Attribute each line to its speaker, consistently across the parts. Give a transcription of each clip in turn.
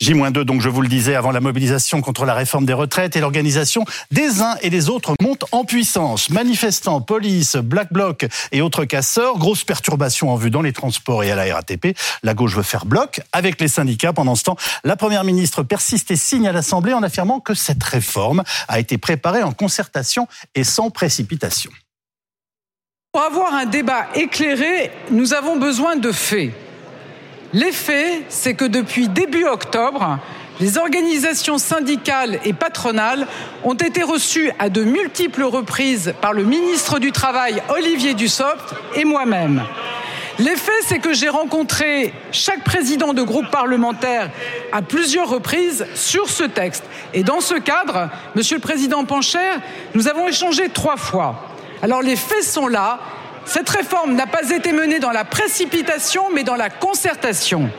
Speaker 1: J-2, donc je vous le disais, avant la mobilisation contre la réforme des retraites et l'organisation des uns et des autres monte en puissance. Manifestants, police, black bloc et autres casseurs, grosse perturbation en vue dans les transports et à la RATP. La gauche veut faire bloc avec les syndicats. Pendant ce temps, la première ministre persiste et signe à l'Assemblée en affirmant que cette réforme a été préparée en concertation et sans précipitation.
Speaker 2: Pour avoir un débat éclairé, nous avons besoin de faits. L'effet, c'est que depuis début octobre, les organisations syndicales et patronales ont été reçues à de multiples reprises par le ministre du Travail, Olivier Dussopt, et moi-même. L'effet, c'est que j'ai rencontré chaque président de groupe parlementaire à plusieurs reprises sur ce texte. Et dans ce cadre, Monsieur le Président Pancher, nous avons échangé trois fois. Alors les faits sont là. Cette réforme n'a pas été menée dans la précipitation, mais dans la concertation.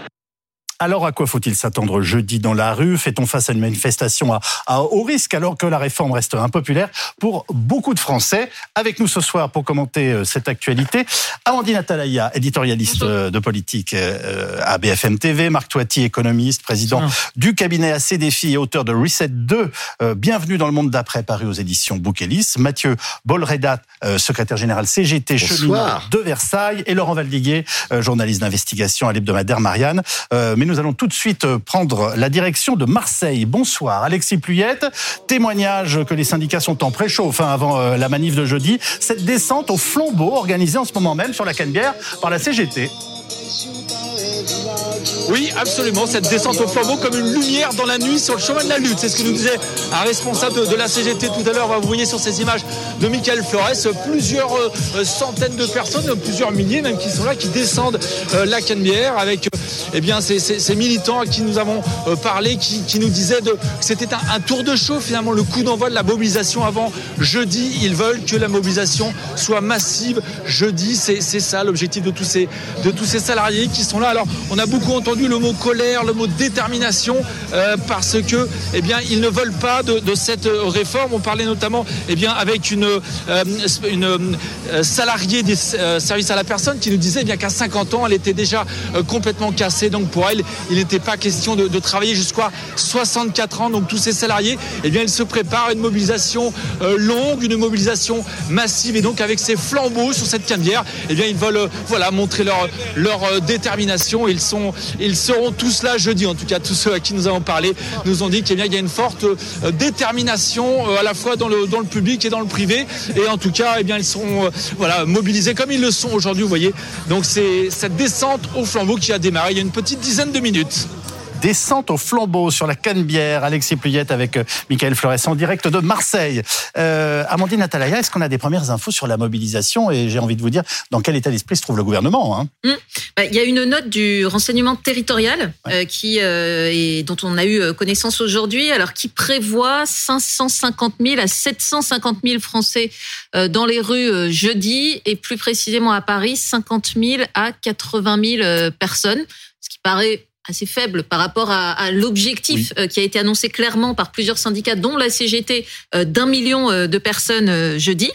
Speaker 1: Alors à quoi faut-il s'attendre jeudi dans la rue? Fait-on face à une manifestation à, haut risque alors que la réforme reste impopulaire pour beaucoup de Français? Avec nous ce soir pour commenter euh, cette actualité, Amandine Atalaya, éditorialiste euh, de politique euh, à BFM TV, Marc Toiti, économiste, président du cabinet AC Défi et auteur de Reset 2, Bienvenue dans le monde d'après, paru aux éditions Bouquelis, Mathieu Bolredat, secrétaire général CGT cheminot de Versailles, et Laurent Valdiguier, journaliste d'investigation à l'hebdomadaire Marianne nous allons tout de suite euh, prendre la direction de Marseille. Bonsoir, Alexis Pluyette. Témoignage que les syndicats sont en préchauffe hein, avant euh, la manif de jeudi. Cette descente au flambeau organisée en ce moment même sur la Canebière par la CGT.
Speaker 3: Oui, absolument. Cette descente au flambeau comme une lumière dans la nuit sur le chemin de la lutte. C'est ce que nous disait un responsable de, la CGT tout à l'heure. Vous voyez sur ces images de Michael Flores plusieurs euh, centaines de personnes, plusieurs milliers même qui sont là, qui descendent euh, la Canebière avec euh, eh bien, ces, militants à qui nous avons parlé, qui, nous disaient que c'était un, tour de chaud finalement, le coup d'envoi de la mobilisation avant jeudi. Ils veulent que la mobilisation soit massive jeudi. C'est ça l'objectif de tous ces salariés qui sont là. Alors, on a beaucoup entendu le mot colère, le mot détermination, euh, parce que, eh bien, ils ne veulent pas de, cette réforme. On parlait notamment, eh bien, avec une, euh, euh, salariée des services à la personne qui nous disait, eh bien, qu'à 50 ans, elle était déjà complètement cassée. Donc, pour elle, il n'était pas question de, travailler jusqu'à 64 ans. Donc, tous ces salariés, eh bien, ils se préparent à une mobilisation longue, une mobilisation massive. Et donc, avec ces flambeaux sur cette candière, eh bien, ils veulent, voilà, montrer leur détermination. Ils sont, ils seront tous là jeudi. En tout cas, tous ceux à qui nous avons parlé nous ont dit qu'il y a une forte euh, détermination euh, à la fois dans le, dans le public et dans le privé. Et en tout cas, eh bien, ils euh, voilà, mobilisés comme ils le sont aujourd'hui, vous voyez. Donc c'est cette descente au flambeau qui a démarré il y a une petite dizaine de minutes
Speaker 1: descente au flambeau sur la Canebière. Alexis Pluyette avec euh, Michael Flores en direct de Marseille. Euh, Amandine Atalaya, est-ce qu'on a des premières infos sur la mobilisation? Et j'ai envie de vous dire, dans quel état d'esprit se trouve le gouvernement hein?
Speaker 4: Mmh. bah, Il y a une note du renseignement territorial euh, qui, et dont on a eu connaissance aujourd'hui, alors qui prévoit 550 000 à 750 000 Français dans les rues jeudi, et plus précisément à Paris, 50 000 à 80 000 personnes, ce qui paraît assez faible par rapport à, l'objectif euh, qui a été annoncé clairement par plusieurs syndicats, dont la CGT, euh, d'un million euh, de personnes jeudi.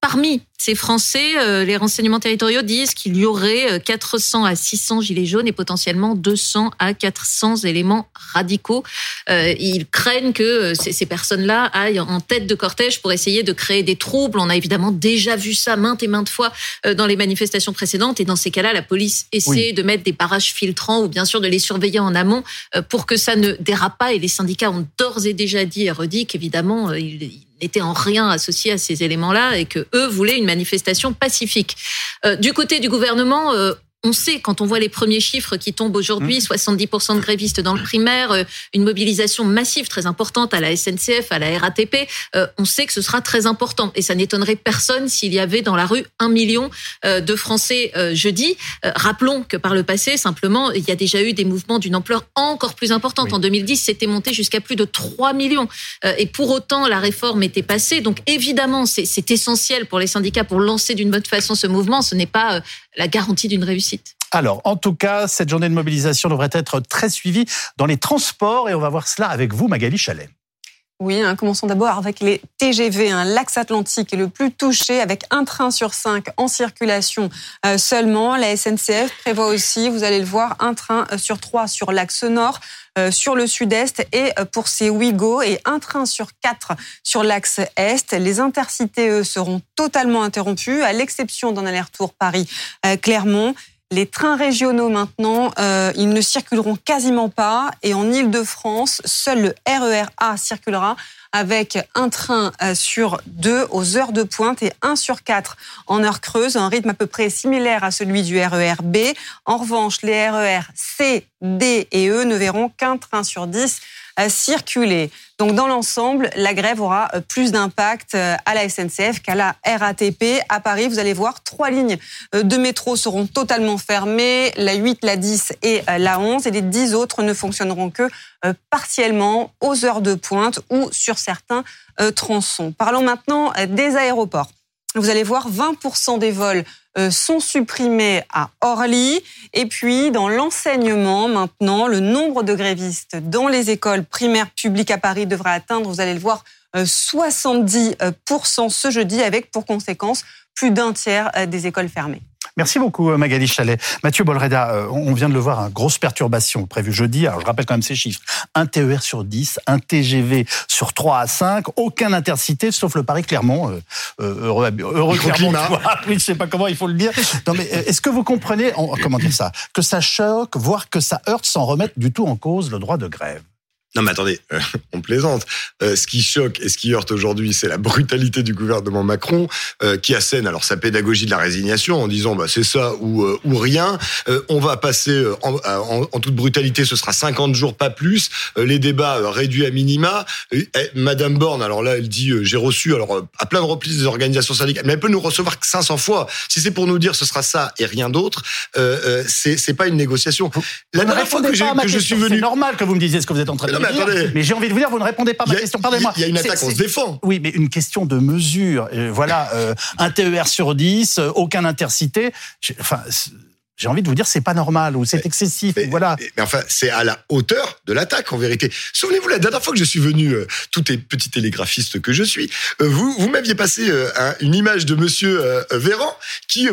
Speaker 4: Parmi ces Français, euh, les renseignements territoriaux disent qu'il y aurait 400 euh, à 600 gilets jaunes et potentiellement 200 à 400 éléments radicaux. Euh, ils craignent que ces, personnes-là aillent en tête de cortège pour essayer de créer des troubles. On a évidemment déjà vu ça maintes et maintes fois dans les manifestations précédentes. Et dans ces cas-là, la police essaie de mettre des barrages filtrants ou bien sûr de les surveiller en amont pour que ça ne dérape pas. Et les syndicats ont d'ores et déjà dit et redit qu'évidemment, ils n'étaient en rien associés à ces éléments-là et que eux voulaient une manifestation pacifique. Euh, du côté du gouvernement, euh, on sait, quand on voit les premiers chiffres qui tombent aujourd'hui, 70% mmh. de grévistes dans le primaire, euh, une mobilisation massive très importante à la SNCF, à la RATP, euh, on sait que ce sera très important. Et ça n'étonnerait personne s'il y avait dans la rue un million euh, de Français jeudi. Rappelons que par le passé, simplement, il y a déjà eu des mouvements d'une ampleur encore plus importante. En 2010, c'était monté jusqu'à plus de 3 millions. Et pour autant, la réforme était passée. Donc évidemment, c'est essentiel pour les syndicats pour lancer d'une bonne façon ce mouvement. Ce n'est pas la garantie d'une réussite.
Speaker 1: Alors, en tout cas, cette journée de mobilisation devrait être très suivie dans les transports et on va voir cela avec vous, Magali Chalet.
Speaker 5: Oui, hein, commençons d'abord avec les TGV. Hein. L'axe atlantique est le plus touché avec un train sur cinq en circulation euh, seulement. La SNCF prévoit aussi, vous allez le voir, un train euh, sur trois sur l'axe nord, euh, sur le sud-est et pour ces Ouigo et un train sur quatre sur l'axe est. Les intercités, eux, seront totalement interrompus à l'exception d'un aller-retour Paris-Clermont. Les trains régionaux maintenant, euh, ils ne circuleront quasiment pas. Et en Ile-de-France, seul le RER A circulera avec un train euh, sur deux aux heures de pointe et un sur quatre en heure creuse, un rythme à peu près similaire à celui du RER B. En revanche, les RER C, D et E ne verront qu'un train sur dix circuler. Donc dans l'ensemble, la grève aura euh, plus d'impact euh, à la SNCF qu'à la RATP. À Paris, vous allez voir, trois lignes euh, de métro seront totalement fermées, la 8, la 10 et la 11, et les 10 autres ne fonctionneront que partiellement aux heures de pointe ou sur certains tronçons. Parlons maintenant des aéroports. Vous allez voir, 20% des vols euh, sont supprimés à Orly. Et puis, dans l'enseignement, maintenant, le nombre de grévistes dans les écoles primaires publiques à Paris devrait atteindre, vous allez le voir, 70% euh, ce jeudi, avec pour conséquence plus d'un tiers euh, des écoles fermées.
Speaker 1: Merci beaucoup Magali Chalet. Mathieu Bolreda, on vient de le voir, hein, grosse perturbation prévue jeudi. Alors je rappelle quand même ces chiffres. Un TER sur 10, un TGV sur 3 à 5, aucun intercité sauf le Paris-Clermont. Euh, heureux heureux Clermont. Oui, je sais pas comment il faut le dire. Non mais est-ce que vous comprenez, comment dire ça, que ça choque, voire que ça heurte sans remettre du tout en cause le droit de grève?
Speaker 6: Non mais attendez, euh, on plaisante. Euh, ce qui choque et ce qui heurte aujourd'hui, c'est la brutalité du gouvernement Macron euh, qui assène alors sa pédagogie de la résignation en disant bah c'est ça ou ou rien. on va passer en, en, toute brutalité, ce sera 50 jours pas plus. les débats réduits à minima. Madame Borne, alors là, elle dit j'ai reçu alors à plein de reprises des organisations syndicales, mais elle peut nous recevoir que 500 fois. Si c'est pour nous dire ce sera ça et rien d'autre, c'est c'est pas une négociation.
Speaker 1: La dernière fois que, que je suis venu, c'est normal que vous me disiez ce que vous êtes en train de mais attendez. Mais j'ai envie de vous dire, vous ne répondez pas à ma question. Pardonnez-moi.
Speaker 6: Il y a une attaque, on se défend.
Speaker 1: Oui, mais une question de mesure. Euh, voilà, euh, un TER sur 10, euh, aucun intercité. Enfin, j'ai envie de vous dire, c'est pas normal ou c'est excessif. voilà.
Speaker 6: Mais, enfin, c'est à la hauteur de l'attaque en vérité. Souvenez-vous la dernière fois que je suis venu, tout est petit télégraphiste que je suis, vous vous m'aviez passé une image de Monsieur Véran qui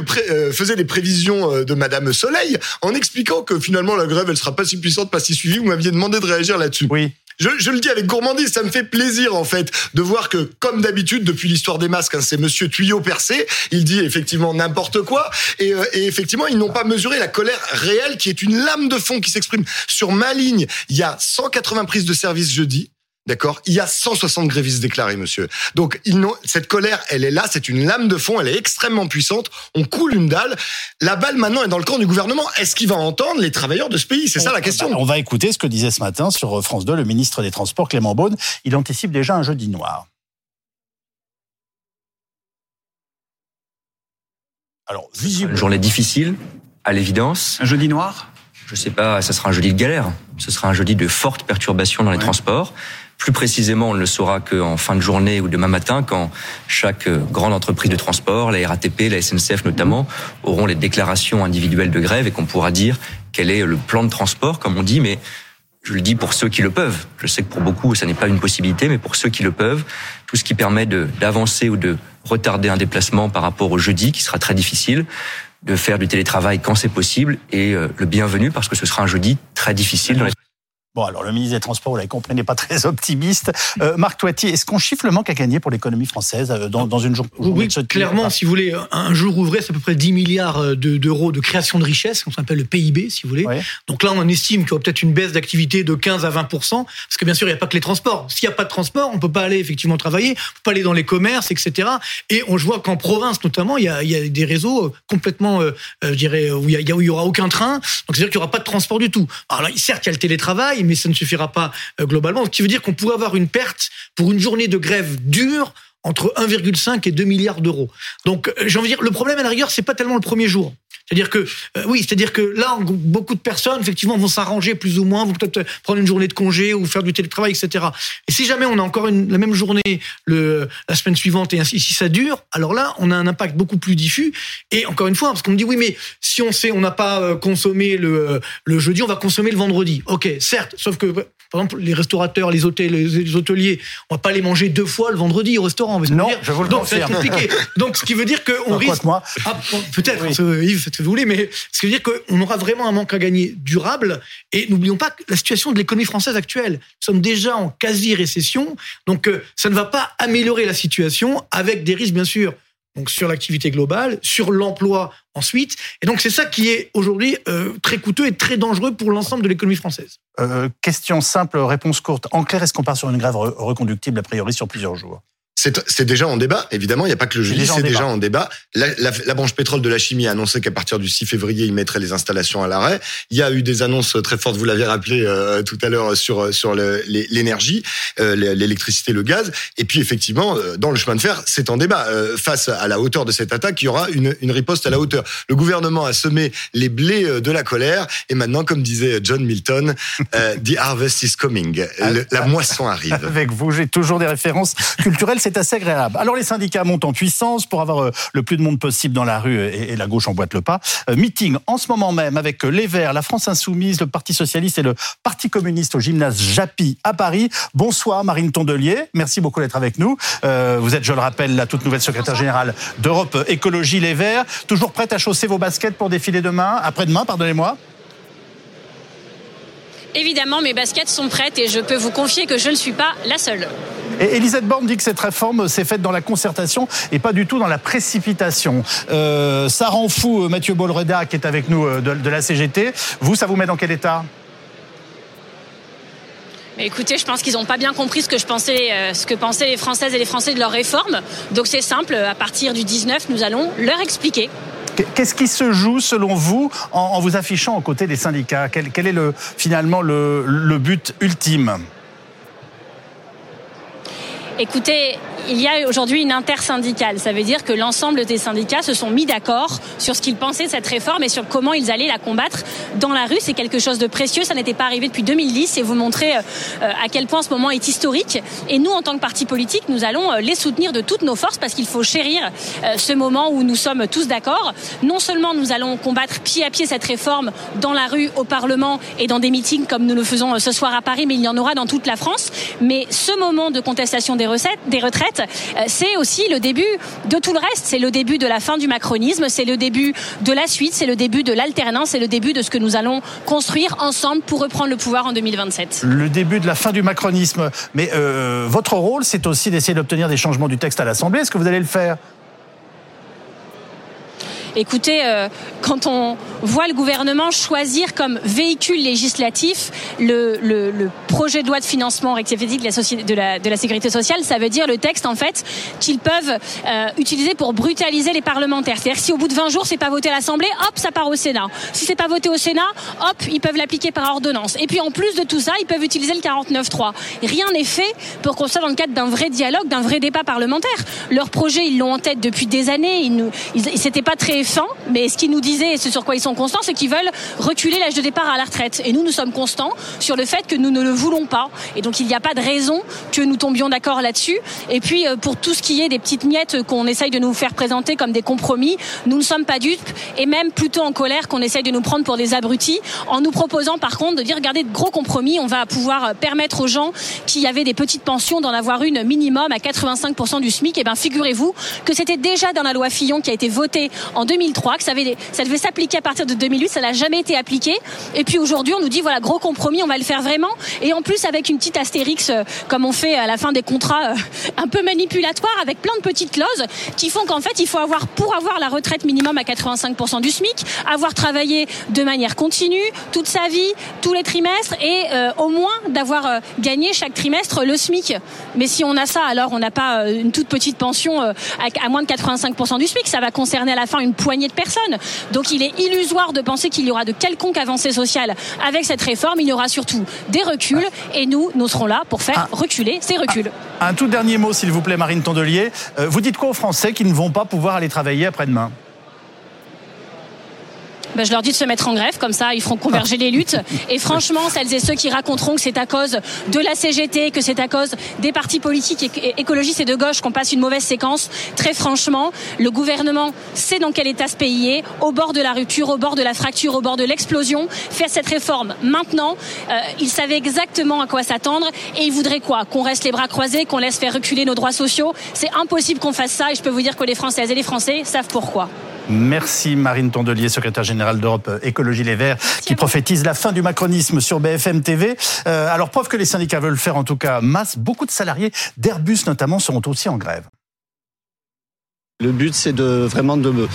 Speaker 6: faisait des prévisions de Madame Soleil en expliquant que finalement la grève elle sera pas si puissante, pas si suivie. Vous m'aviez demandé de réagir là-dessus.
Speaker 1: Oui.
Speaker 6: Je, je, le dis avec gourmandise, ça me fait plaisir en fait de voir que, comme d'habitude, depuis l'histoire des masques, hein, c'est Monsieur Tuyau percé. Il dit effectivement n'importe quoi, et, euh, et, effectivement, ils n'ont pas mesuré la colère réelle, qui est une lame de fond qui s'exprime sur ma ligne. Il y a 180 prises de service jeudi. D'accord? Il y a 160 grévistes déclarés, monsieur. Donc, ils cette colère, elle est là, c'est une lame de fond, elle est extrêmement puissante. On coule une dalle. La balle, maintenant, est dans le camp du gouvernement. Est-ce qu'il va entendre les travailleurs de ce pays? C'est ça la question.
Speaker 1: On va écouter ce que disait ce matin sur France 2 le ministre des Transports, Clément Beaune. Il anticipe déjà un jeudi noir.
Speaker 7: Alors, visible. Une journée difficile, à l'évidence.
Speaker 1: Un jeudi noir?
Speaker 7: Je sais pas, ça sera un jeudi de galère. Ce sera un jeudi de forte perturbation dans les transports. Plus précisément, on ne le saura qu'en fin de journée ou demain matin, quand chaque euh, grande entreprise de transport, la RATP, la SNCF notamment, auront les déclarations individuelles de grève et qu'on pourra dire quel est le plan de transport, comme on dit, mais je le dis pour ceux qui le peuvent. Je sais que pour beaucoup, ça n'est pas une possibilité, mais pour ceux qui le peuvent, tout ce qui permet d'avancer ou de retarder un déplacement par rapport au jeudi, qui sera très difficile, de faire du télétravail quand c'est possible, et euh, le bienvenu parce que ce sera un jeudi très difficile dans
Speaker 1: Bon, alors le ministre des Transports, vous l'avez compris, n'est pas très optimiste. Euh, Marc Toiti, est-ce qu'on chiffre le manque à gagner pour l'économie française euh, dans, dans, une journée
Speaker 8: Oui, clairement, si vous voulez, un jour ouvré, c'est à peu près 10 milliards euh, d'euros de, création de richesse, qu'on s'appelle le PIB, si vous voulez. Donc là, on estime qu'il y aura peut-être une baisse d'activité de 15 à 20 parce que bien sûr, il n'y a pas que les transports. S'il n'y a pas de transport, on peut pas aller effectivement travailler, on peut pas aller dans les commerces, etc. Et on voit qu'en province, notamment, il y a, il y a des réseaux complètement, je dirais, où il y, a, où il y aura aucun train. Donc c'est-à-dire qu'il n'y aura pas de transport du tout. Alors là, certes, il y a le télétravail, mais ça ne suffira pas euh, globalement. Ce qui veut dire qu'on pourrait avoir une perte pour une journée de grève dure entre 1,5 et 2 milliards d'euros. Donc, euh, j'ai envie de dire, le problème à la rigueur, c'est pas tellement le premier jour. C'est-à-dire que, euh, oui, c'est-à-dire que là, beaucoup de personnes, effectivement, vont s'arranger plus ou moins, vont peut-être prendre une journée de congé ou faire du télétravail, etc. Et si jamais on a encore la même journée la semaine suivante et ainsi, si ça dure, alors là, on a un impact beaucoup plus diffus. Et encore une fois, parce qu'on me dit, oui, mais si on sait, on n'a pas euh, consommé le jeudi, on va consommer le vendredi. Ok, certes, sauf que, par exemple, les restaurateurs, les hôtels, les, hôteliers, on va pas les manger deux fois le vendredi au restaurant.
Speaker 1: Non, je vous le
Speaker 8: Donc, c'est compliqué. Donc, ce qui veut dire qu'on risque.
Speaker 1: Moi.
Speaker 8: Ah, peut-être, Yves, faites ce que vous voulez, mais ce qui veut dire qu'on aura vraiment un manque à gagner durable. Et n'oublions pas la situation de l'économie française actuelle. Nous sommes déjà en quasi-récession. Donc, euh, ça ne va pas améliorer la situation avec des risques, bien sûr, sur l'activité globale, sur l'emploi ensuite. Et donc c'est ça qui est aujourd'hui euh, très coûteux et très dangereux pour l'ensemble de l'économie française.
Speaker 1: Euh, question simple, réponse courte. En clair, est-ce qu'on part sur une grève reconductible a priori sur plusieurs jours?
Speaker 6: C'est déjà en débat, évidemment. Il n'y a pas que le jeudi, c'est déjà, en débat. La, la, la, branche pétrole de la chimie a annoncé qu'à partir du 6 février, il mettrait les installations à l'arrêt. Il y a eu des annonces très fortes, vous l'avez rappelé euh, tout à l'heure, sur sur l'énergie, euh, l'électricité, le gaz. Et puis effectivement, euh, dans le chemin de fer, c'est en débat. face à la hauteur de cette attaque, il y aura une, une riposte à la hauteur. Le gouvernement a semé les blés de la colère. Et maintenant, comme disait John Milton, the harvest is coming. la moisson arrive.
Speaker 1: Avec vous, j'ai toujours des références culturelles c'est assez agréable. Alors les syndicats montent en puissance pour avoir euh, le plus de monde possible dans la rue et, la gauche emboîte le pas. Euh, meeting en ce moment même avec les Verts, la France Insoumise, le Parti Socialiste et le Parti Communiste au gymnase Japy à Paris. Bonsoir Marine Tondelier, merci beaucoup d'être avec nous. Euh, vous êtes, je le rappelle, la toute nouvelle secrétaire générale d'Europe Écologie Les Verts. Toujours prête à chausser vos baskets pour défiler demain, après-demain, pardonnez-moi
Speaker 9: Évidemment, mes baskets sont prêtes et je peux vous confier que je ne suis pas la seule.
Speaker 1: Et Elisabeth Borne dit que cette réforme s'est faite dans la concertation et pas du tout dans la précipitation. Euh, ça rend fou euh, Mathieu Bolreda qui est avec nous euh, de, la CGT. Vous, ça vous met dans quel état?
Speaker 9: Mais écoutez, je pense qu'ils n'ont pas bien compris ce que je pensais, ce que pensaient les Françaises et les Français de leur réforme. Donc c'est simple, à partir du 19, nous allons leur expliquer.
Speaker 1: Qu'est-ce qui se joue selon vous en, vous affichant aux côtés des syndicats? Quel, est le, finalement le but ultime?
Speaker 9: Écoutez, il y a aujourd'hui une intersyndicale. Ça veut dire que l'ensemble des syndicats se sont mis d'accord sur ce qu'ils pensaient de cette réforme et sur comment ils allaient la combattre dans la rue. C'est quelque chose de précieux. Ça n'était pas arrivé depuis 2010 et vous montrer euh, à quel point ce moment est historique. Et nous, en tant que parti politique, nous allons euh, les soutenir de toutes nos forces parce qu'il faut chérir euh, ce moment où nous sommes tous d'accord. Non seulement nous allons combattre pied à pied cette réforme dans la rue, au Parlement et dans des meetings comme nous le faisons ce soir à Paris, mais il y en aura dans toute la France. Mais ce moment de contestation des recettes, des retraites, euh, c'est aussi le début de tout le reste. C'est le début de la fin du macronisme, c'est le début de la suite, c'est le début de l'alternance, c'est le début de ce que nous allons construire ensemble pour reprendre le pouvoir en 2027.
Speaker 1: Le début de la fin du macronisme. Mais euh, votre rôle, c'est aussi d'essayer d'obtenir des changements du texte à l'Assemblée. Est-ce que vous allez le faire?
Speaker 9: Écoutez, euh, quand on voit le gouvernement choisir comme véhicule législatif le, projet de loi de financement rectificatif de la, de, la, de la sécurité sociale, ça veut dire le texte en fait qu'ils peuvent euh, utiliser pour brutaliser les parlementaires. C'est-à-dire si au bout de 20 jours c'est pas voté à l'Assemblée, hop, ça part au Sénat. Si c'est pas voté au Sénat, hop, ils peuvent l'appliquer par ordonnance. Et puis en plus de tout ça, ils peuvent utiliser le 49.3. Rien n'est fait pour qu'on soit dans le cadre d'un vrai dialogue, d'un vrai débat parlementaire. Leur projet, ils l'ont en tête depuis des années. Ils nous, ils, pas très fin, mais ce qu'ils nous disaient, et ce sur quoi ils sont constants, c'est qu'ils veulent reculer l'âge de départ à la retraite. Et nous, nous sommes constants sur le fait que nous ne le voulons pas. Et donc, il n'y a pas de raison que nous tombions d'accord là-dessus. Et puis, euh, pour tout ce qui est des petites miettes qu'on essaye de nous faire présenter comme des compromis, nous ne sommes pas dupes et même plutôt en colère qu'on essaye de nous prendre pour des abrutis en nous proposant par contre de dire regardez de gros compromis, on va pouvoir permettre aux gens qui avaient des petites pensions d'en avoir une minimum à 85% du SMIC. Et bien, figurez-vous que c'était déjà dans la loi Fillon qui a été votée en 2003, que ça, ça devait s'appliquer à partir de 2008, ça n'a jamais été appliqué. Et puis aujourd'hui, on nous dit voilà, gros compromis, on va le faire vraiment. Et en plus, avec une petite astérix, euh, comme on fait à la fin des contrats, euh, un peu manipulatoire, avec plein de petites clauses qui font qu'en fait, il faut avoir, pour avoir la retraite minimum à 85% du SMIC, avoir travaillé de manière continue, toute sa vie, tous les trimestres, et euh, au moins d'avoir gagné chaque trimestre le SMIC. Mais si on a ça, alors on n'a pas une toute petite pension à moins de 85% du SMIC. Ça va concerner à la fin une poignée de personnes. Donc il est illusoire de penser qu'il y aura de quelconques avancées sociales avec cette réforme. Il y aura surtout des reculs et nous, nous serons là pour faire ah. reculer ces reculs.
Speaker 1: Un, tout dernier mot, s'il vous plaît, Marine Tondelier. Euh, vous dites quoi aux Français qui ne vont pas pouvoir aller travailler après-demain?
Speaker 9: Ben, je leur dis de se mettre en grève, comme ça ils feront converger les luttes. Et franchement, celles et ceux qui raconteront que c'est à cause de la CGT, que c'est à cause des partis politiques écologistes et de gauche qu'on passe une mauvaise séquence, très franchement, le gouvernement sait dans quel état ce pays est, au bord de la rupture, au bord de la fracture, au bord de l'explosion. Faire cette réforme maintenant, euh, il savait exactement à quoi s'attendre et il voudrait quoi? Qu'on reste les bras croisés, qu'on laisse faire reculer nos droits sociaux? C'est impossible qu'on fasse ça et je peux vous dire que les Françaises et les Français savent pourquoi.
Speaker 1: Merci Marine Tondelier, secrétaire générale d'Europe euh, Écologie Les Verts, qui prophétise la fin du macronisme sur BFM TV. Euh, alors, preuve que les syndicats veulent faire en tout cas masse, beaucoup de salariés d'Airbus notamment seront aussi en grève.
Speaker 10: Le but, c'est de vraiment de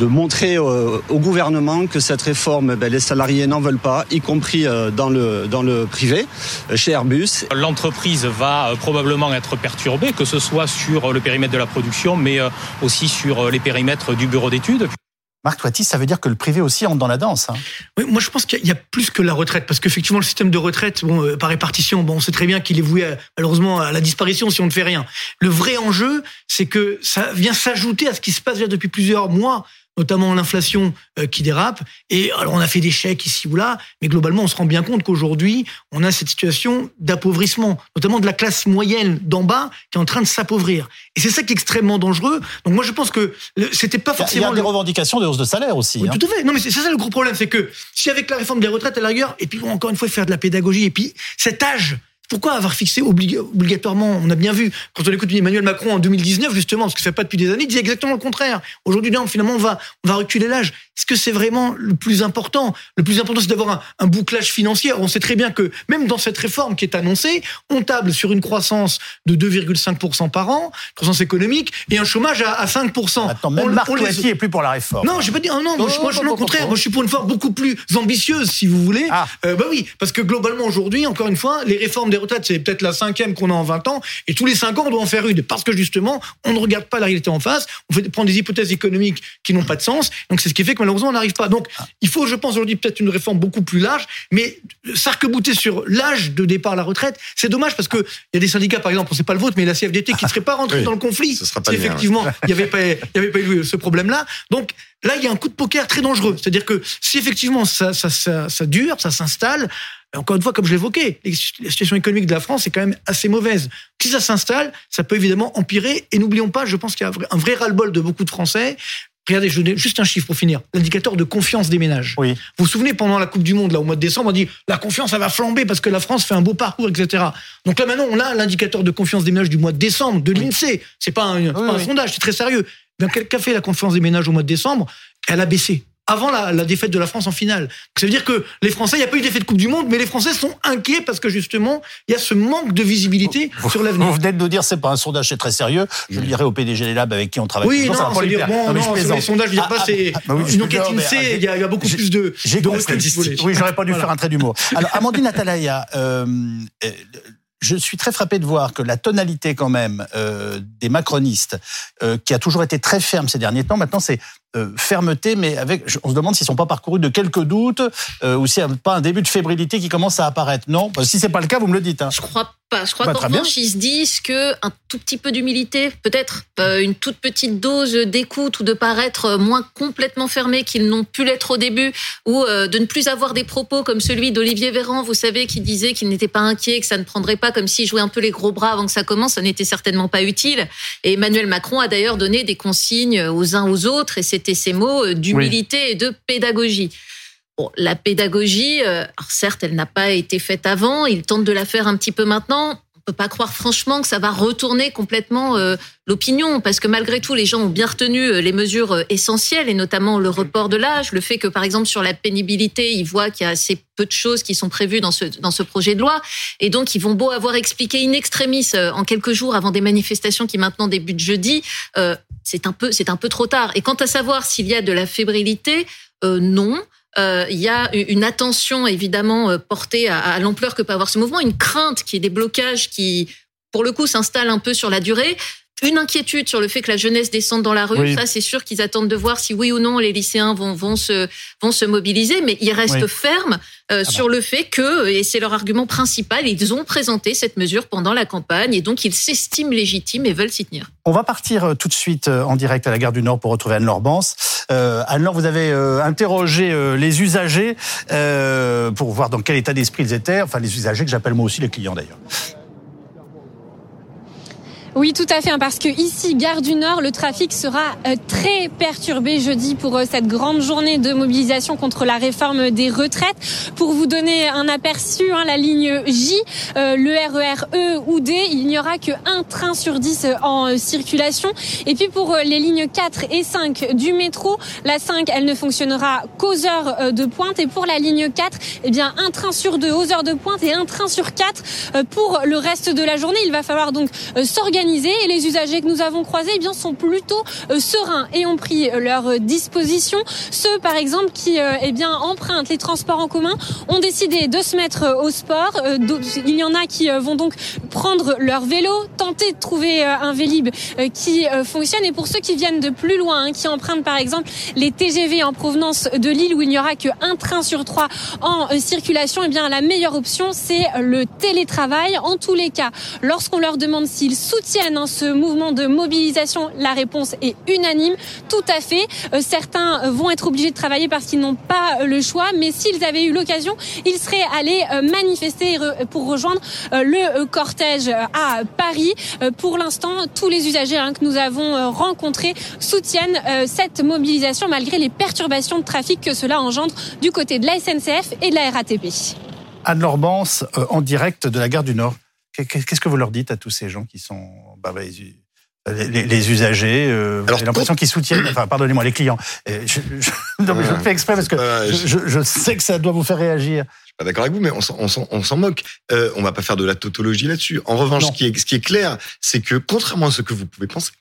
Speaker 10: montrer au, gouvernement que cette réforme, ben, les salariés n'en veulent pas, y compris euh, dans le, dans le privé, euh, chez Airbus.
Speaker 11: L'entreprise va euh, probablement être perturbée, que ce soit sur le périmètre de la production, mais aussi sur les périmètres du bureau d'études.
Speaker 1: Marc Toiti, ça veut dire que le privé aussi entre dans la danse. Hein.
Speaker 8: Oui, moi je pense qu'il y a plus que la retraite, parce qu'effectivement le système de retraite, bon, par répartition, bon, on sait très bien qu'il est voué malheureusement à la disparition si on ne fait rien. Le vrai enjeu, c'est que ça vient s'ajouter à ce qui se passe déjà depuis plusieurs mois notamment l'inflation euh, qui dérape. Et alors on a fait des chèques ici ou là, mais globalement on se rend bien compte qu'aujourd'hui on a cette situation d'appauvrissement, notamment de la classe moyenne d'en bas qui est en train de s'appauvrir. Et c'est ça qui est extrêmement dangereux. Donc moi je pense que c'était pas forcément.
Speaker 1: Il y a des revendications de hausse de salaire aussi.
Speaker 8: Oui,
Speaker 1: hein.
Speaker 8: Tout à fait. Non mais c'est ça le gros problème, c'est que si avec la réforme des retraites à la rigueur, et puis bon, encore une fois faire de la pédagogie, et puis cet âge pourquoi avoir fixé obligatoirement On a bien vu, quand on écoute Emmanuel Macron en 2019, justement, parce que ça fait pas depuis des années, il disait exactement le contraire. Aujourd'hui, non, finalement, on va, on va reculer l'âge. Est-ce que c'est vraiment le plus important? Le plus important, c'est d'avoir un, bouclage financier. On sait très bien que même dans cette réforme qui est annoncée, on table sur une croissance de 2,5% par an, croissance économique, et un chômage à, 5%.
Speaker 1: Attends, même on, Marc on est plus pour la réforme.
Speaker 8: Non, je pas dit. Oh non, moi, je, moi, au contraire. Moi, je suis pour une réforme beaucoup plus ambitieuse, si vous voulez. Ah. Euh, bah oui, parce que globalement, aujourd'hui, encore une fois, les réformes retraites, c'est peut-être la cinquième qu'on a en 20 ans, et tous les 5 ans, on doit en faire une, parce que justement, on ne regarde pas la réalité en face, on fait prendre des hypothèses économiques qui n'ont pas de sens, donc c'est ce qui fait que malheureusement, on n'arrive pas. Donc, il faut, je pense, aujourd'hui, peut-être une réforme beaucoup plus large, mais s'arc-bouter sur l'âge de départ à la retraite, c'est dommage, parce qu'il y a des syndicats, par exemple, on sait pas le vôtre, mais la CFDT, qui ne serait pas rentrée dans le conflit,
Speaker 6: ce pas
Speaker 8: effectivement, il n'y avait avait pas eu ce problème-là. Donc, là, il y a un coup de poker très dangereux. C'est-à-dire que si effectivement ça, ça, ça, ça dure, ça s'installe, encore une fois, comme je l'évoquais, la situation économique de la France est quand même assez mauvaise. Si ça s'installe, ça peut évidemment empirer. Et n'oublions pas, je pense qu'il y a un vrai ras-le-bol de beaucoup de Français. Regardez, je donne juste un chiffre pour finir. L'indicateur de confiance des ménages.
Speaker 1: Oui.
Speaker 8: Vous vous souvenez, pendant la Coupe du Monde, là, au mois de décembre, on dit la confiance, ça va flamber parce que la France fait un beau parcours, etc. Donc là, maintenant, on a l'indicateur de confiance des ménages du mois de décembre de l'INSEE. C'est pas un, pas un sondage, c'est très sérieux. Mais qu'a fait la confiance des ménages au mois de décembre Elle a baissé avant la, la, défaite de la France en finale. ça veut dire que les Français, il n'y a pas eu d'effet de Coupe du Monde, mais les Français sont inquiets parce que justement, il y a ce manque de visibilité sur l'avenir.
Speaker 1: Vous venez de nous dire, c'est pas un sondage, c'est très sérieux. Je le dirai au PDG des Labs avec qui on travaille.
Speaker 8: Oui, non, ça va dire, bon, non, non, les sondages, je dire pas, c'est ah, ah, bah une enquête INSEE, il y, a beaucoup plus de, de
Speaker 1: statistiques. Oui, j'aurais pas dû faire un trait d'humour. Alors, Amandine Atalaya, euh, euh je suis très frappé de voir que la tonalité quand même euh, des macronistes, euh, qui a toujours été très ferme ces derniers temps, maintenant c'est euh, fermeté, mais avec, on se demande s'ils sont pas parcourus de quelques doutes ou s'il n'y a pas un début de fébrilité qui commence à apparaître. Non, si c'est pas le cas, vous me le dites. Hein.
Speaker 4: Je crois pas. Je crois bah, qu'en revanche, ils se disent que un tout petit peu d'humilité, peut-être une toute petite dose d'écoute ou de paraître moins complètement fermés qu'ils n'ont pu l'être au début, ou de ne plus avoir des propos comme celui d'Olivier Véran, vous savez, qui disait qu'il n'était pas inquiet, que ça ne prendrait pas comme s'il jouait un peu les gros bras avant que ça commence, ça n'était certainement pas utile. Et Emmanuel Macron a d'ailleurs donné des consignes aux uns aux autres, et c'était ces mots euh, d'humilité et de pédagogie. Bon, la pédagogie, euh, certes, elle n'a pas été faite avant, il tente de la faire un petit peu maintenant peut pas croire franchement que ça va retourner complètement euh, l'opinion, parce que malgré tout, les gens ont bien retenu euh, les mesures euh, essentielles, et notamment le report de l'âge, le fait que, par exemple, sur la pénibilité, ils voient qu'il y a assez peu de choses qui sont prévues dans ce, dans ce projet de loi, et donc ils vont beau avoir expliqué in extremis en quelques jours avant des manifestations qui maintenant débutent jeudi, c'est un peu, c'est un peu trop tard. Et quant à savoir s'il y a de la fébrilité, non. Euh, il y a une attention évidemment euh, portée à, l'ampleur que peut avoir ce mouvement, une crainte qui est des blocages qui, pour le coup, s'installent un peu sur la durée. Une inquiétude sur le fait que la jeunesse descende dans la rue. Ça, c'est sûr qu'ils attendent de voir si oui ou non les lycéens vont, vont, se, vont se mobiliser. Mais ils restent fermes euh, ah sur bah. le fait que, et c'est leur argument principal, ils ont présenté cette mesure pendant la campagne et donc ils s'estiment légitimes et veulent s'y tenir.
Speaker 1: On va partir euh, tout de suite euh, en direct à la gare du Nord pour retrouver Anne-Laure Euh, Anne-Laure, vous avez interrogé les usagers pour voir dans quel état d'esprit ils étaient. Enfin, les usagers que j'appelle moi aussi les clients d'ailleurs.
Speaker 12: Oui, tout à fait, hein, parce que ici, gare du Nord, le trafic sera euh, très perturbé jeudi pour euh, cette grande journée de mobilisation contre la réforme des retraites. Pour vous donner un aperçu, hein, la ligne J, euh, le RER E ou D, il n'y aura qu'un train sur 10 en circulation. Et puis pour les lignes 4 et 5 du métro, la 5, elle ne fonctionnera qu'aux heures de pointe. Et pour la ligne 4, eh bien, un train sur deux aux heures de pointe et un train sur 4 pour le reste de la journée. Il va falloir donc s'organiser et les usagers que nous avons croisés eh bien, sont plutôt euh, sereins et ont pris euh, leur disposition. Ceux, par exemple, qui euh, eh bien, empruntent les transports en commun ont décidé de se mettre au sport. Il y en a qui vont donc prendre leur vélo, tenter de trouver un Vélib qui fonctionne. Et pour ceux qui viennent de plus loin, hein, qui empruntent par exemple les TGV en provenance de Lille où il n'y aura qu'un train sur trois en circulation, eh bien la meilleure option c'est le télétravail. En tous les cas, lorsqu'on leur demande s'ils soutiennent Hein, ce mouvement de mobilisation La réponse est unanime. Tout à fait. Euh, certains euh, vont être obligés de travailler parce qu'ils n'ont pas euh, le choix, mais s'ils avaient eu l'occasion, ils seraient allés manifester pour rejoindre le cortège à Paris. Pour l'instant, tous les usagers hein, que nous avons rencontrés soutiennent cette mobilisation malgré les perturbations de trafic que cela engendre du côté de la SNCF et de la RATP.
Speaker 1: Anne Lorbance, en direct de la gare du Nord. Qu'est-ce que vous leur dites à tous ces gens qui sont bah, bah, les, usagers euh, J'ai l'impression qu'ils soutiennent, enfin pardonnez-moi, les clients. Je, non, mais je le fais exprès parce que je, sais que ça doit vous faire réagir.
Speaker 6: Je suis pas d'accord avec vous, mais on s'en moque. Euh, on va pas faire de la tautologie là-dessus. En revanche, ce qui, est, ce qui est clair, c'est que contrairement à ce que vous pouvez penser,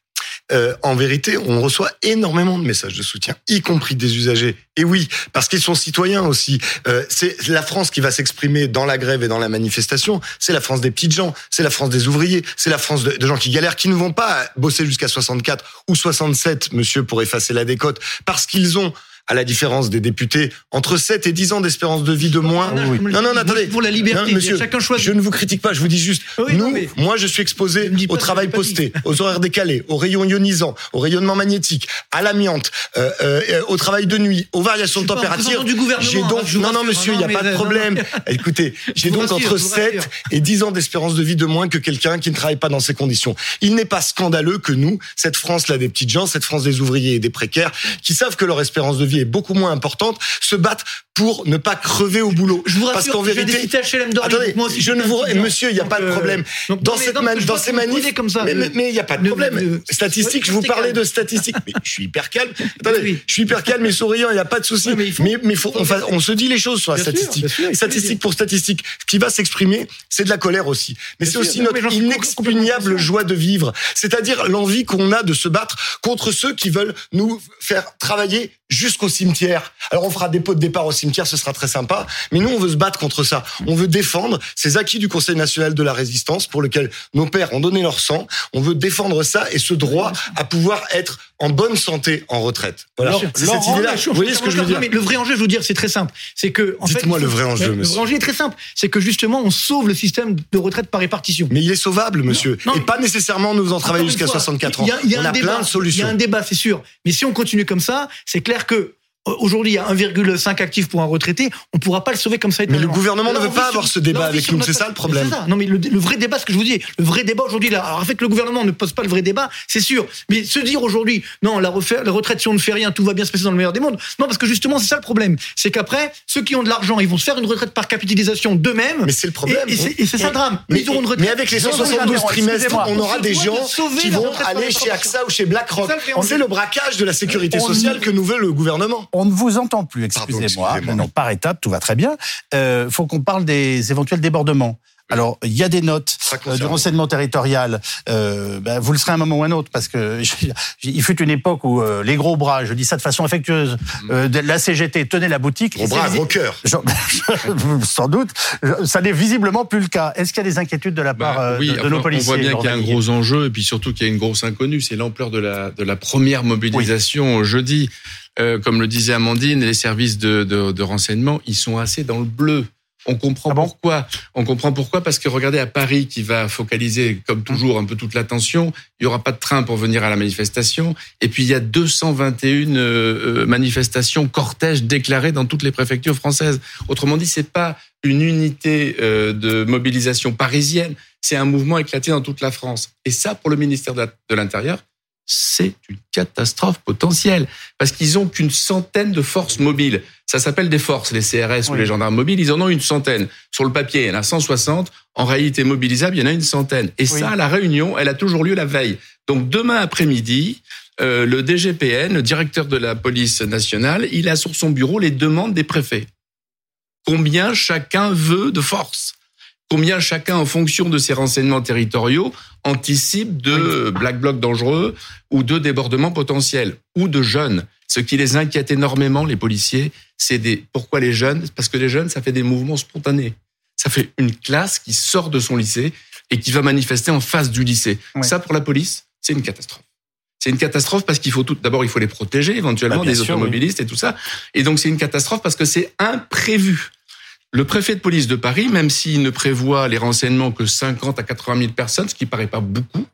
Speaker 6: euh, en vérité, on reçoit énormément de messages de soutien, y compris des usagers. Et oui, parce qu'ils sont citoyens aussi. Euh, c'est la France qui va s'exprimer dans la grève et dans la manifestation. C'est la France des petites gens, c'est la France des ouvriers, c'est la France de, gens qui galèrent, qui ne vont pas bosser jusqu'à 64 ou 67, monsieur, pour effacer la décote, parce qu'ils ont à la différence des députés, entre 7 et 10 ans d'espérance de vie de moins.
Speaker 8: Non, non, attendez. Pour la liberté,
Speaker 6: monsieur, chacun choisit. Je ne vous critique pas, je vous dis juste, nous, moi, je suis exposé au travail posté, aux horaires décalés, aux rayons ionisants, au rayonnement magnétique, à l'amiante, euh, euh, au travail de nuit, aux variations de température. J'ai donc, hein, non, non, monsieur, il n'y a pas de problème. Écoutez, j'ai donc entre 7 et 10 ans d'espérance de vie de moins que quelqu'un qui ne travaille pas dans ces conditions. Il n'est pas scandaleux que nous, cette France-là des petites gens, cette France des ouvriers et des précaires, qui savent que leur espérance de vie est beaucoup moins importante, se battent pour ne pas crever au boulot.
Speaker 8: Je vous rassure, Parce qu'en vérité,
Speaker 6: attendez, moi aussi, je ne vous, monsieur, il n'y a pas de euh, problème. dans cette dans ces manifs, comme ça, mais il n'y a pas de problème. Statistiques, je vous parlais de statistiques. Mais je suis hyper calme. Attendez, je suis hyper calme et souriant, il n'y a pas de souci. Mais mais faut, on, se dit les choses sur la statistique. Statistique pour statistique. Ce qui va s'exprimer, c'est de la colère aussi. Mais c'est aussi notre inexpugnable joie de vivre. C'est-à-dire l'envie qu'on a de se battre contre ceux qui veulent nous faire travailler jusqu'au cimetière. Alors on fera des pots de départ au cimetière, ce sera très sympa, mais nous on veut se battre contre ça. On veut défendre ces acquis du Conseil national de la résistance pour lequel nos pères ont donné leur sang. On veut défendre ça et ce droit à pouvoir être en bonne santé en retraite. Voilà. C'est cette idée-là. Vous voyez ce que je veux dire
Speaker 8: Le vrai enjeu, je veux dire, c'est très simple. C'est que
Speaker 6: Dites-moi le vrai enjeu,
Speaker 8: monsieur. Le vrai enjeu est très simple. C'est que justement, on sauve le système de retraite par répartition.
Speaker 6: Mais il est sauvable, monsieur. et pas nécessairement nous en travailler jusqu'à 64 ans.
Speaker 8: Il y a, on a plein de solutions. Il y a un débat, c'est sûr. Mais si on continue comme ça, c'est clair que Aujourd'hui, il y a 1,5 actifs pour un retraité. On ne pourra pas le sauver comme ça.
Speaker 6: Mais le gouvernement ne veut pas avoir ce débat avec nous. C'est ça le problème.
Speaker 8: Non, mais le, vrai débat, ce que je vous dis, le vrai débat aujourd'hui, là, alors fait que le gouvernement ne pose pas le vrai débat, c'est sûr. Mais se dire aujourd'hui, non, la, la retraite, si on ne fait rien, tout va bien se passer dans le meilleur des mondes. Non, parce que justement, c'est ça le problème. C'est qu'après, ceux qui ont de l'argent, ils vont se faire une retraite par capitalisation d'eux-mêmes.
Speaker 6: Mais c'est le problème.
Speaker 8: Et, c'est ça le drame.
Speaker 6: Mais, ils auront une retraite. Mais avec les 172 trimestres, on aura des gens qui vont aller chez AXA ou chez BlackRock. C'est le braquage de la sécurité sociale que nous veut le gouvernement.
Speaker 1: On ne vous entend plus excusez-moi. non, par étapes, tout va très bien. Il euh, faut qu'on parle des éventuels débordements. Alors, il y a des notes euh, du renseignement territorial. Euh, ben, vous le serez à un moment ou un autre, parce que il fut une époque où euh, les gros bras, je dis ça de façon affectueuse, mm. euh, la CGT tenait la boutique.
Speaker 6: Gros bras, gros cœur.
Speaker 1: Sans doute. Ça n'est visiblement plus le cas. Est-ce qu'il y a des inquiétudes de la part bah, oui, de, nos policiers
Speaker 13: On voit bien qu'il y a un gros enjeu, et puis surtout qu'il y a une grosse inconnue. C'est l'ampleur de la, de la première mobilisation jeudi. Euh, comme le disait Amandine, les services de, de, de renseignement, ils sont assez dans le bleu. On comprend ah pourquoi. On comprend pourquoi parce que regardez à Paris qui va focaliser comme toujours un peu toute l'attention. Il y aura pas de train pour venir à la manifestation. Et puis il y a 221 euh, euh, manifestations cortèges déclarées dans toutes les préfectures françaises. Autrement dit, c'est pas une unité euh, de mobilisation parisienne. C'est un mouvement éclaté dans toute la France. Et ça, pour le ministère de l'Intérieur, c'est une catastrophe potentielle parce qu'ils ont qu'une centaine de forces mobiles. Ça s'appelle des forces, les CRS ou les gendarmes mobiles, ils en ont une centaine. Sur le papier, il y en a 160. En réalité mobilisable, il y en a une centaine. Et ça, la réunion, elle a toujours lieu la veille. Donc demain après-midi, euh, le DGPN, le directeur de la police nationale, il a sur son bureau les demandes des préfets. Combien chacun veut de force combien chacun, en fonction de ses renseignements territoriaux, anticipe de black blocs dangereux ou de débordements potentiels ou de jeunes? Ce qui les inquiète énormément, les policiers, c'est des pourquoi les jeunes? Parce que les jeunes, ça fait des mouvements spontanés. Ça fait une classe qui sort de son lycée et qui va manifester en face du lycée. Ça, pour la police, c'est une catastrophe. C'est une catastrophe parce qu'il faut tout. D'abord, il faut les protéger éventuellement bah, des automobilistes et tout ça. Et donc, c'est une catastrophe parce que c'est imprévu. Le préfet de police de Paris, même s'il ne prévoit les renseignements que 50 à 80 000 personnes, ce qui paraît pas beaucoup,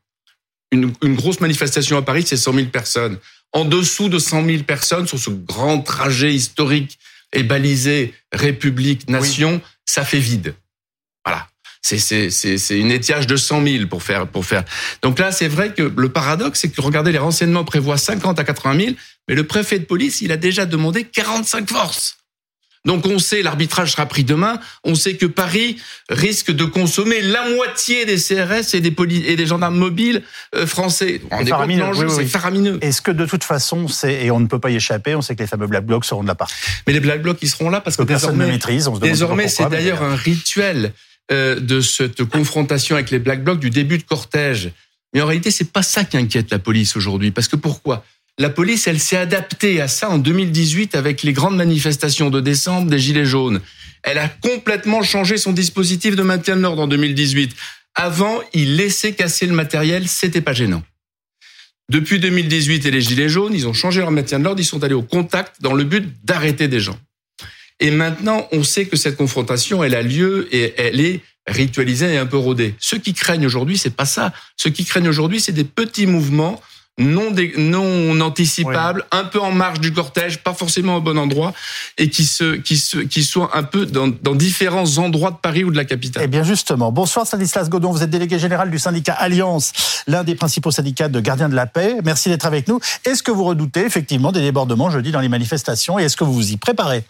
Speaker 13: une, grosse manifestation à Paris, c'est 100 000 personnes. En dessous de 100 000 personnes sur ce grand trajet historique et balisé République-Nation, ça fait vide. Voilà. C'est, c'est, c'est, c'est une étiage de 100 000 pour faire, pour faire. Donc là, c'est vrai que le paradoxe, c'est que regardez, les renseignements prévoient 50 à 80 000, mais le préfet de police, il a déjà demandé 45 forces. Donc on sait, l'arbitrage sera pris demain, on sait que Paris risque de consommer la moitié des CRS et des, et des gendarmes mobiles euh, français.
Speaker 1: C'est faramineux. C'est faramineux. Est-ce que de toute façon, c'est et on ne peut pas y échapper, on sait que les fameux Black Blocs seront de la part.
Speaker 13: Mais les Black Blocs, ils seront là parce que,
Speaker 1: personne ne maîtrise. On se
Speaker 13: désormais, c'est d'ailleurs un rituel euh, de cette confrontation avec les Black Blocs du début de cortège. Mais en réalité, c'est pas ça qui inquiète la police aujourd'hui. Parce que pourquoi? La police, elle s'est adaptée à ça en 2018 avec les grandes manifestations de décembre des Gilets jaunes. Elle a complètement changé son dispositif de maintien de l'ordre en 2018. Avant, il laissait casser le matériel, c'était pas gênant. Depuis 2018 et les Gilets jaunes, ils ont changé leur maintien de l'ordre, ils sont allés au contact dans le but d'arrêter des gens. Et maintenant, on sait que cette confrontation, elle a lieu et elle est ritualisée et un peu rodée. Ceux qui craignent aujourd'hui, c'est pas ça. Ceux qui craignent aujourd'hui, c'est des petits mouvements non, non anticipables, un peu en marge du cortège, pas forcément au bon endroit, et qui, se, qui, se, qui soient un peu dans, dans différents endroits de Paris ou de la capitale.
Speaker 1: Eh bien justement, bonsoir Stanislas Godon, vous êtes délégué général du syndicat Alliance, l'un des principaux syndicats de gardiens de la paix. Merci d'être avec nous. Est-ce que vous redoutez effectivement des débordements jeudi dans les manifestations et est-ce que vous vous y préparez?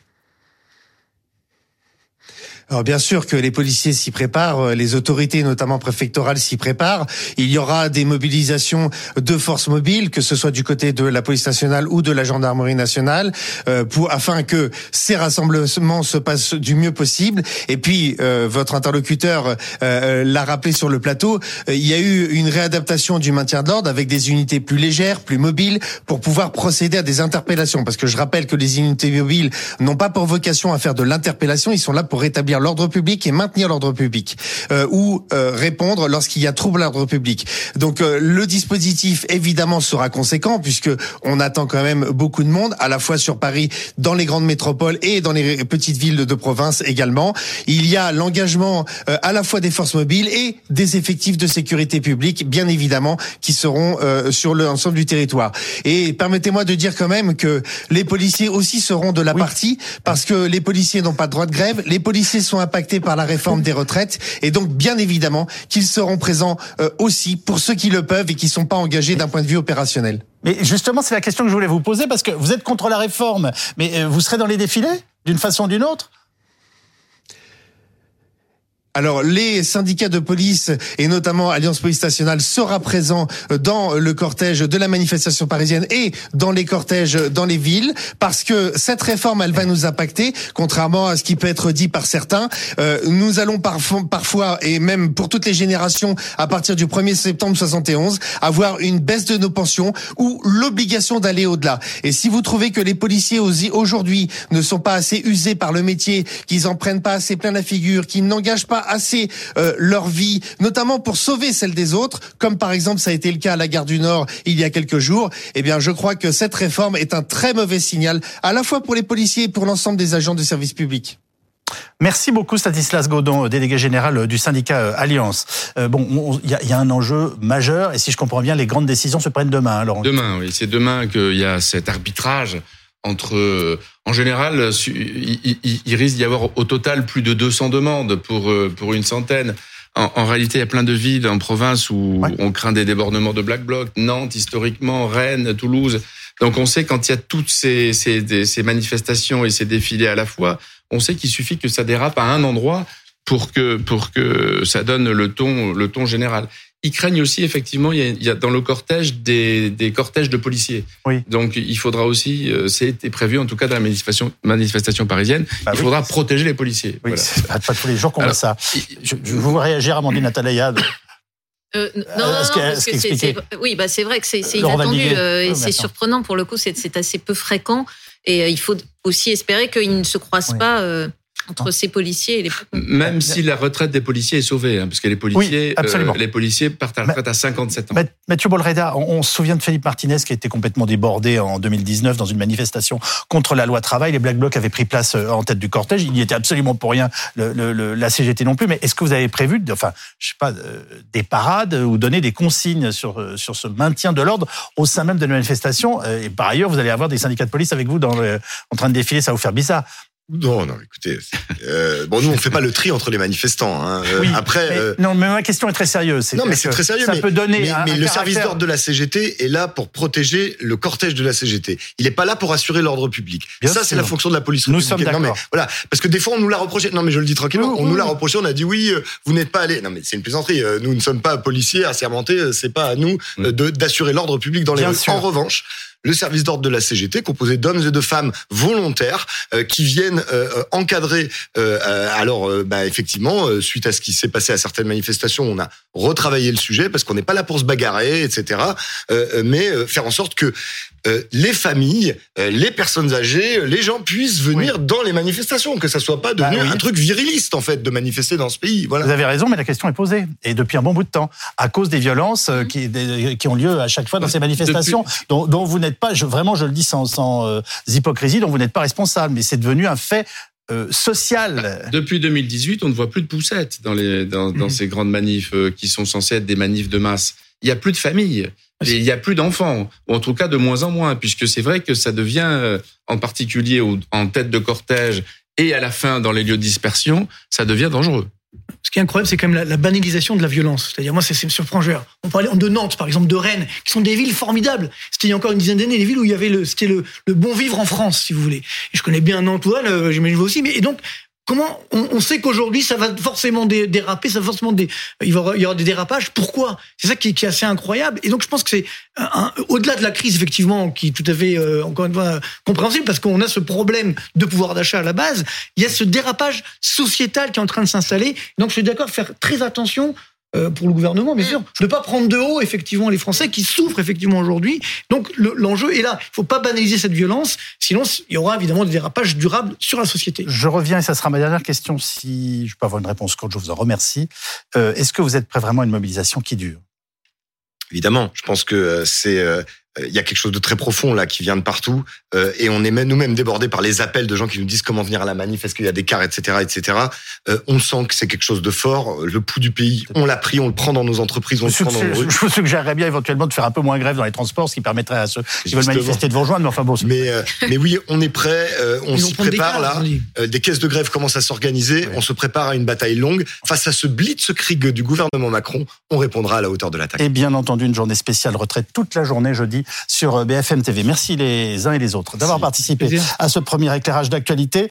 Speaker 14: Alors bien sûr que les policiers s'y préparent, euh, les autorités, notamment préfectorales, s'y préparent. Il y aura des mobilisations de forces mobiles, que ce soit du côté de la police nationale ou de la gendarmerie nationale, euh, pour afin que ces rassemblements se passent du mieux possible. Et puis euh, votre interlocuteur l'a rappelé sur le plateau, il y a eu une réadaptation du maintien de l'ordre avec des unités plus légères, plus mobiles, pour pouvoir procéder à des interpellations. Parce que je rappelle que les unités mobiles n'ont pas pour vocation à faire de l'interpellation, ils sont là pour rétablir l'ordre public et maintenir l'ordre public euh, ou euh, répondre lorsqu'il y a trouble à l'ordre public. Donc euh, le dispositif évidemment sera conséquent puisque on attend quand même beaucoup de monde à la fois sur Paris, dans les grandes métropoles et dans les petites villes de province également. Il y a l'engagement à la fois des forces mobiles et des effectifs de sécurité publique bien évidemment qui seront sur l'ensemble du territoire. Et permettez-moi de dire quand même que les policiers aussi seront de la partie parce que les policiers n'ont pas de droit de grève, les policiers sont impactés par la réforme des retraites et donc bien évidemment qu'ils seront présents euh, aussi pour ceux qui le peuvent et qui sont pas engagés d'un point de vue opérationnel.
Speaker 1: Mais justement, c'est la question que je voulais vous poser parce que vous êtes contre la réforme, mais euh, vous serez dans les défilés d'une façon ou d'une autre?
Speaker 14: Alors les syndicats de police et notamment Alliance Police Nationale sera présent dans le cortège de la manifestation parisienne et dans les cortèges dans les villes parce que cette réforme elle va nous impacter contrairement à ce qui peut être dit par certains. Euh, nous allons parfois, parfois et même pour toutes les générations à partir du 1er septembre 71 avoir une baisse de nos pensions ou l'obligation d'aller au-delà. Et si vous trouvez que les policiers aujourd'hui ne sont pas assez usés par le métier, qu'ils en prennent pas assez plein la figure, qu'ils n'engagent pas assez euh, leur vie, notamment pour sauver celle des autres, comme par exemple ça a été le cas à la gare du Nord il y a quelques jours, eh bien je crois que cette réforme est un très mauvais signal, à la fois pour les policiers et pour l'ensemble des agents de service public.
Speaker 1: Merci beaucoup Stanislas Godon, délégué général du syndicat euh, Alliance. Euh, bon, il y, a un enjeu majeur et si je comprends bien, les grandes décisions se prennent demain. Alors
Speaker 13: demain, oui, c'est demain qu'il y a cet arbitrage entre, en général, il, risque d'y avoir au total plus de 200 demandes pour euh, pour une centaine. En, réalité, il y a plein de villes en province où on craint des débordements de Black Bloc. Nantes, historiquement, Rennes, Toulouse. Donc on sait quand il y a toutes ces, ces, ces manifestations et ces défilés à la fois, on sait qu'il suffit que ça dérape à un endroit pour que pour que ça donne le ton le ton général ils craignent aussi effectivement il y a, dans le cortège des, des, cortèges de policiers.
Speaker 1: Oui.
Speaker 13: Donc il faudra aussi, euh, c'est prévu en tout cas dans la manifestation, manifestation parisienne, bah il faudra protéger les policiers.
Speaker 1: Oui, c'est pas, tous les jours qu'on voit ça. Je, je vous réagir, Amandine Atalaya.
Speaker 4: Euh, non, non, non parce que c'est, oui, bah c'est vrai que c'est, inattendu euh, et c'est surprenant pour le coup. C'est, assez peu fréquent et euh, il faut aussi espérer qu'ils ne se croisent pas. Euh, entre ces policiers et les
Speaker 13: même si la retraite des policiers est sauvée hein, parce que les policiers euh, les policiers partent à la retraite à 57 ans.
Speaker 1: Mathieu Bolreda, on, se souvient de Philippe Martinez qui a été complètement débordé en 2019 dans une manifestation contre la loi travail. Les Black Blocs avaient pris place euh, en tête du cortège. Il n'y était absolument pour rien le, le, la CGT non plus. Mais est-ce que vous avez prévu, enfin, je sais pas, euh, des parades ou donner des consignes sur sur ce maintien de l'ordre au sein même de la manifestation? Et par ailleurs, vous allez avoir des syndicats de police avec vous dans en train de défiler. Ça va vous faire bizarre.
Speaker 6: Non, non, écoutez. Euh, bon, nous, on fait pas le tri entre les manifestants. Hein.
Speaker 1: Euh, oui, Après, mais, euh, non, mais ma question est très sérieuse.
Speaker 6: Non, mais c'est très sérieux.
Speaker 1: Ça peut donner.
Speaker 6: Mais, le service d'ordre de la CGT est là pour protéger le cortège de la CGT. Il n'est pas là pour assurer l'ordre public. ça, c'est la fonction de la police.
Speaker 1: Nous sommes d'accord.
Speaker 6: Non, mais voilà, parce que des fois, on nous l'a reproché. Non, mais je le dis tranquillement. on nous l'a reproché. On a dit oui, vous n'êtes pas allé. Non, mais c'est une plaisanterie. Nous ne sommes pas policiers assermentés. C'est pas à nous d'assurer l'ordre public dans les rues. En revanche le service d'ordre de la CGT, composé d'hommes et de femmes volontaires euh, qui viennent euh, euh, encadrer. alors, bah, effectivement, suite à ce qui s'est passé à certaines manifestations, on a retravaillé le sujet parce qu'on n'est pas là pour se bagarrer, etc. mais faire en sorte que les familles, les personnes âgées, les gens puissent venir dans les manifestations, que ça soit pas devenu bah un truc viriliste en fait de manifester dans ce pays. Voilà.
Speaker 1: Vous avez raison, mais la question est posée et depuis un bon bout de temps à cause des violences qui, qui ont lieu à chaque fois dans ces manifestations, dont, dont vous n'êtes pas, je, vraiment, je le dis sans, sans euh, hypocrisie, dont vous n'êtes pas responsable, mais c'est devenu un fait euh, social.
Speaker 13: Depuis 2018, on ne voit plus de poussettes dans, les, dans, dans mhm. ces grandes manifs euh, qui sont censées être des manifs de masse. Il n'y a plus de familles. Il n'y a plus d'enfants, ou en tout cas de moins en moins, puisque c'est vrai que ça devient, en particulier en tête de cortège et à la fin dans les lieux de dispersion, ça devient dangereux.
Speaker 8: Ce qui est incroyable, c'est quand même la, banalisation de la violence. C'est-à-dire, moi, c'est surprend. On parlait de Nantes, par exemple, de Rennes, qui sont des villes formidables. C'était il y a encore une dizaine d'années, des villes où il y avait le, c'était le, le, bon vivre en France, si vous voulez. Et je connais bien Nantois, j'imagine vous aussi. Mais et donc, Comment on, sait qu'aujourd'hui ça va forcément déraper, ça va forcément il, y aura des dérapages. Pourquoi? C'est ça qui, est assez incroyable. Et donc je pense que c'est au-delà de la crise effectivement qui est tout à fait euh, encore une fois compréhensible parce qu'on a ce problème de pouvoir d'achat à la base. Il y a ce dérapage sociétal qui est en train de s'installer. Donc je suis d'accord faire très attention pour le gouvernement, bien sûr, de ne pas prendre de haut effectivement les Français qui souffrent effectivement aujourd'hui. Donc l'enjeu est là. Il ne faut pas banaliser cette violence, sinon il y aura évidemment des dérapages durables sur la société.
Speaker 1: Je reviens et ça sera ma dernière question. Si je peux avoir une réponse courte, je vous en remercie. Euh, est-ce que vous êtes prêt vraiment à une mobilisation qui dure?
Speaker 6: Évidemment, je pense que euh, c'est euh, il y a quelque chose de très profond là qui vient de partout euh, et on est même nous-mêmes débordés par les appels de gens qui nous disent comment venir à la manif, est-ce qu'il y a des cars, etc., etc. Euh, on sent que c'est quelque chose de fort. Le pouls du pays, on l'a pris, on le prend dans nos entreprises, on le prend dans nos rues.
Speaker 1: Je vous suggérerais bien éventuellement de faire un peu moins grève dans les transports, ce qui permettrait à ceux qui veulent manifester de vous rejoindre. Mais enfin bon.
Speaker 6: Mais mais oui, on est prêt, on s'y prépare là. des caisses de grève commencent à s'organiser. On se prépare à une bataille longue face à ce blitzkrieg du gouvernement Macron. On répondra à la hauteur de l'attaque.
Speaker 1: Et bien entendu, une journée spéciale retraite toute la journée jeudi sur BFM FM TV. Merci les uns et les autres d'avoir participé à ce premier éclairage d'actualité.